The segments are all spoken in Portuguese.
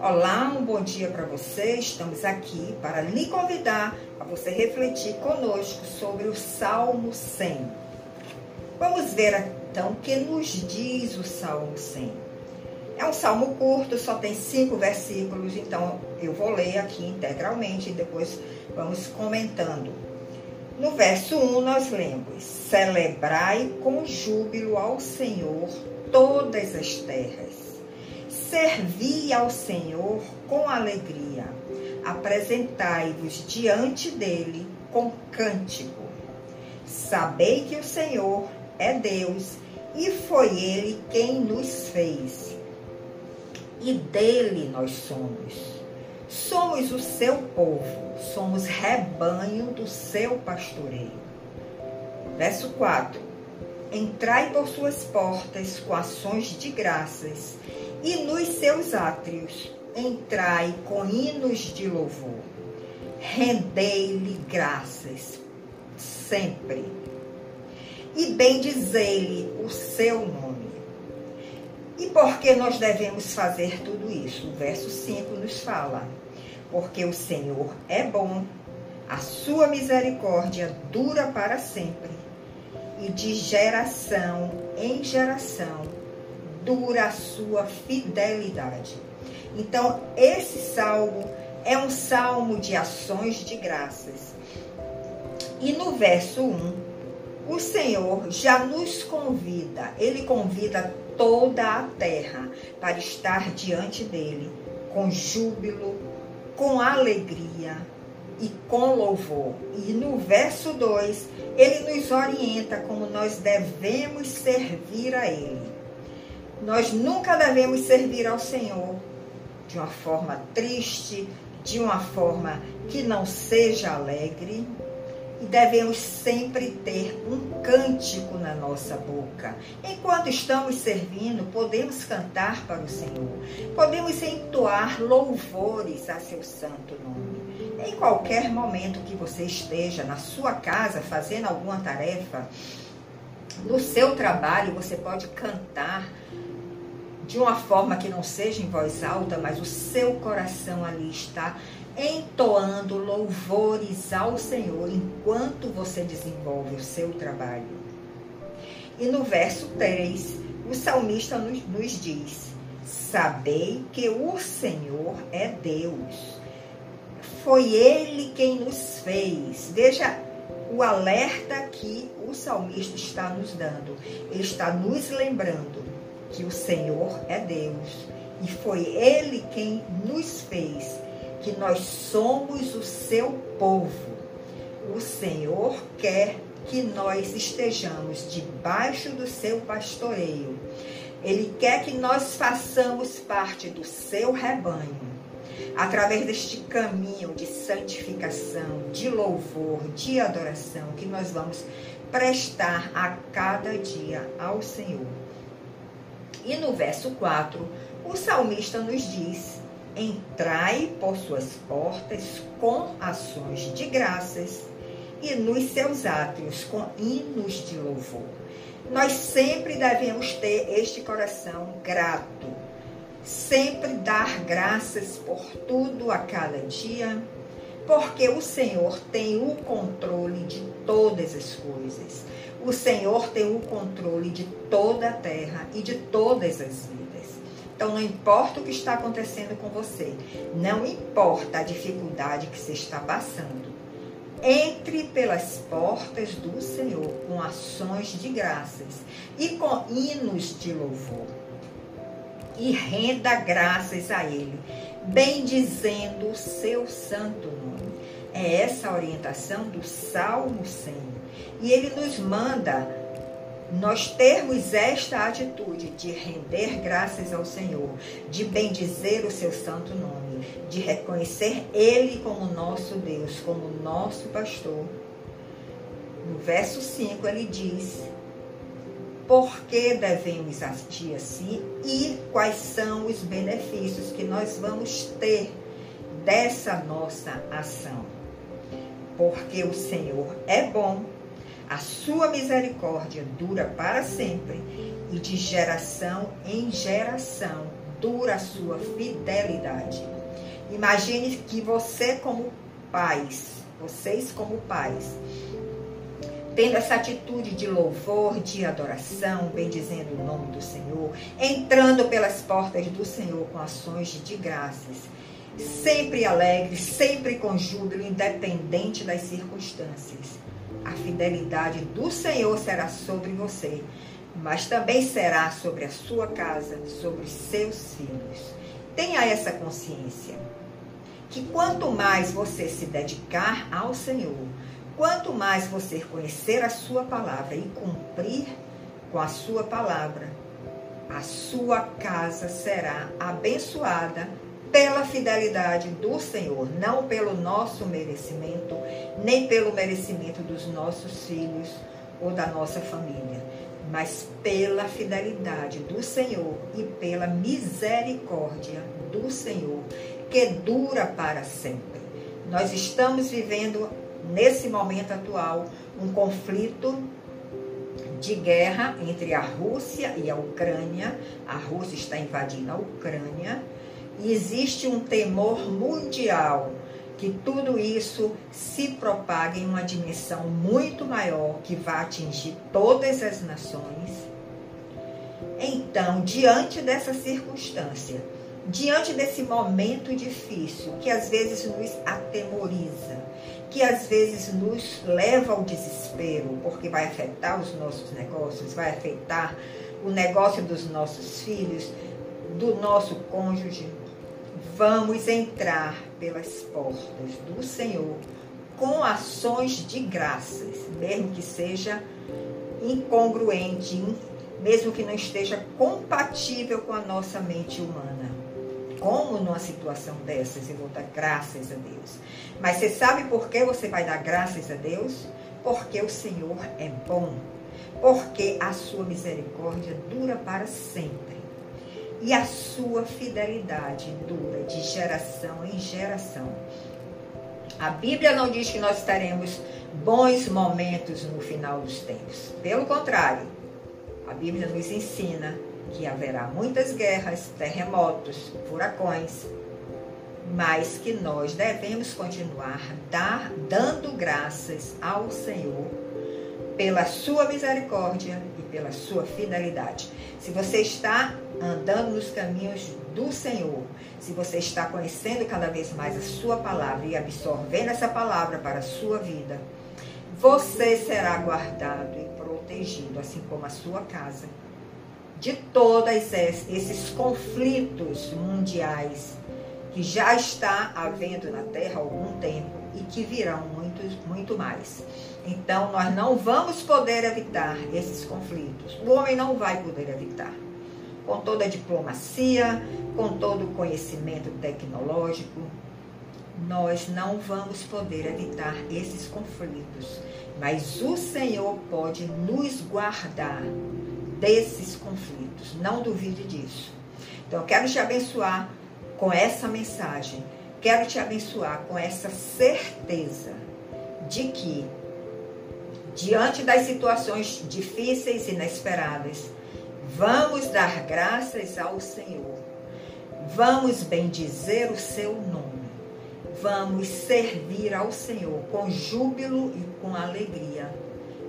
Olá, um bom dia para você. Estamos aqui para lhe convidar a você refletir conosco sobre o Salmo 100. Vamos ver então o que nos diz o Salmo 100. É um salmo curto, só tem cinco versículos, então eu vou ler aqui integralmente e depois vamos comentando. No verso 1 nós lemos: Celebrai com júbilo ao Senhor todas as terras Servi ao Senhor com alegria, apresentai-vos diante dele com cântico. Sabei que o Senhor é Deus e foi ele quem nos fez. E dele nós somos. Somos o seu povo, somos rebanho do seu pastoreio. Verso 4: Entrai por suas portas com ações de graças e nos seus átrios entrai com hinos de louvor. Rendei-lhe graças sempre. E bendizei-lhe o seu nome. E por que nós devemos fazer tudo isso? O verso 5 nos fala: Porque o Senhor é bom, a sua misericórdia dura para sempre, e de geração em geração dura a sua fidelidade. Então, esse salmo é um salmo de ações de graças. E no verso 1, o Senhor já nos convida, ele convida toda a terra para estar diante dele com júbilo, com alegria e com louvor. E no verso 2, ele nos orienta como nós devemos servir a ele. Nós nunca devemos servir ao Senhor de uma forma triste, de uma forma que não seja alegre. E devemos sempre ter um cântico na nossa boca. Enquanto estamos servindo, podemos cantar para o Senhor. Podemos entoar louvores a seu santo nome. Em qualquer momento que você esteja na sua casa fazendo alguma tarefa, no seu trabalho, você pode cantar de uma forma que não seja em voz alta, mas o seu coração ali está entoando louvores ao Senhor enquanto você desenvolve o seu trabalho. E no verso 3, o salmista nos, nos diz: Sabei que o Senhor é Deus. Foi Ele quem nos fez. Veja o alerta que o salmista está nos dando. Ele está nos lembrando que o Senhor é Deus e foi Ele quem nos fez, que nós somos o seu povo. O Senhor quer que nós estejamos debaixo do seu pastoreio. Ele quer que nós façamos parte do seu rebanho. Através deste caminho de santificação, de louvor, de adoração que nós vamos prestar a cada dia ao Senhor. E no verso 4, o salmista nos diz: Entrai por suas portas com ações de graças e nos seus átrios com hinos de louvor. Nós sempre devemos ter este coração grato, sempre dar graças por tudo a cada dia, porque o Senhor tem o controle de todas as coisas. O Senhor tem o controle de toda a terra e de todas as vidas. Então, não importa o que está acontecendo com você, não importa a dificuldade que você está passando, entre pelas portas do Senhor com ações de graças e com hinos de louvor. E renda graças a Ele, bendizendo o seu santo nome. É essa a orientação do Salmo 100. E ele nos manda nós termos esta atitude de render graças ao Senhor, de bendizer o seu santo nome, de reconhecer Ele como nosso Deus, como nosso pastor. No verso 5 ele diz: Por que devemos agir assim e quais são os benefícios que nós vamos ter dessa nossa ação? Porque o Senhor é bom A sua misericórdia dura para sempre e de geração em geração dura a sua fidelidade. Imagine que você como pais, vocês como pais, tendo essa atitude de louvor, de adoração, bendizendo o nome do Senhor, entrando pelas portas do Senhor com ações de graças, sempre alegre, sempre com júbilo, independente das circunstâncias. A fidelidade do Senhor será sobre você, mas também será sobre a sua casa, sobre seus filhos. Tenha essa consciência que quanto mais você se dedicar ao Senhor, Quanto mais você conhecer a sua palavra e cumprir com a sua palavra, a sua casa será abençoada pela fidelidade do Senhor, não pelo nosso merecimento, nem pelo merecimento dos nossos filhos ou da nossa família, mas pela fidelidade do Senhor e pela misericórdia do Senhor, que dura para sempre. Nós estamos vivendo nesse momento atual, um conflito de guerra entre a Rússia e a Ucrânia. A Rússia está invadindo a Ucrânia e existe um temor mundial que tudo isso se propague em uma dimensão muito maior que vai atingir todas as nações. Então, diante dessa circunstância, diante desse momento difícil que às vezes nos atemoriza, que às vezes nos leva ao desespero, porque vai afetar os nossos negócios, vai afetar o negócio dos nossos filhos, do nosso cônjuge. Vamos entrar pelas portas do Senhor com ações de graças, mesmo que seja incongruente, mesmo que não esteja compatível com a nossa mente humana. Como numa situação dessas eu vou dar graças a Deus? Mas você sabe por que você vai dar graças a Deus? Porque o Senhor é bom. Porque a sua misericórdia dura para sempre. E a sua fidelidade dura de geração em geração. A Bíblia não diz que nós teremos bons momentos no final dos tempos. Pelo contrário, a Bíblia nos ensina que haverá muitas guerras, terremotos, furacões, mas que nós devemos continuar dar, dando graças ao Senhor pela sua misericórdia e pela sua fidelidade. Se você está andando nos caminhos do Senhor, se você está conhecendo cada vez mais a sua palavra e absorvendo essa palavra para a sua vida, você será guardado e protegido, assim como a sua casa de todos esses conflitos mundiais que já está havendo na Terra há algum tempo e que virão muito, muito mais. Então, nós não vamos poder evitar esses conflitos. O homem não vai poder evitar. Com toda a diplomacia, com todo o conhecimento tecnológico, nós não vamos poder evitar esses conflitos. Mas o Senhor pode nos guardar desses conflitos. Não duvide disso. Então, eu quero te abençoar com essa mensagem. Quero te abençoar com essa certeza de que, diante das situações difíceis e inesperadas, vamos dar graças ao Senhor. Vamos bendizer o seu nome. Vamos servir ao Senhor com júbilo e com alegria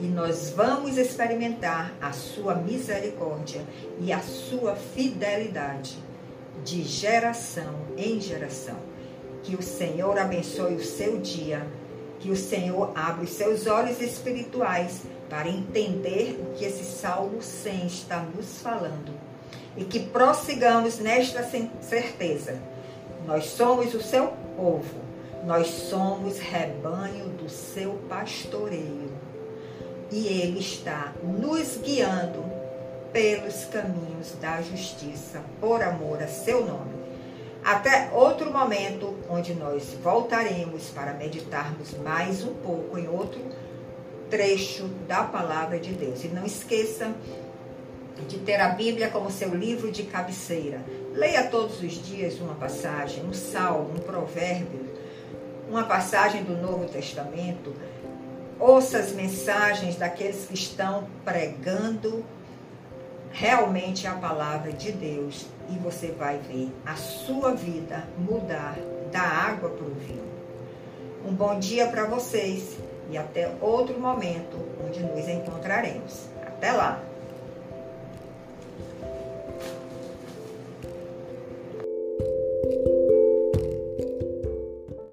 e nós vamos experimentar a sua misericórdia e a sua fidelidade de geração em geração. Que o Senhor abençoe o seu dia, que o Senhor abra os seus olhos espirituais para entender o que esse Salmo 100 está nos falando e que prossigamos nesta certeza. Nós somos o seu povo, nós somos rebanho do seu pastoreio e Ele está nos guiando pelos caminhos da justiça, por amor a seu nome. Até outro momento, onde nós voltaremos para meditarmos mais um pouco em outro trecho da palavra de Deus. E não esqueça de ter a Bíblia como seu livro de cabeceira. Leia todos os dias uma passagem, um salmo, um provérbio, uma passagem do Novo Testamento ouça as mensagens daqueles que estão pregando realmente a palavra de Deus e você vai ver a sua vida mudar da água para o vinho. Um bom dia para vocês e até outro momento onde nos encontraremos. Até lá!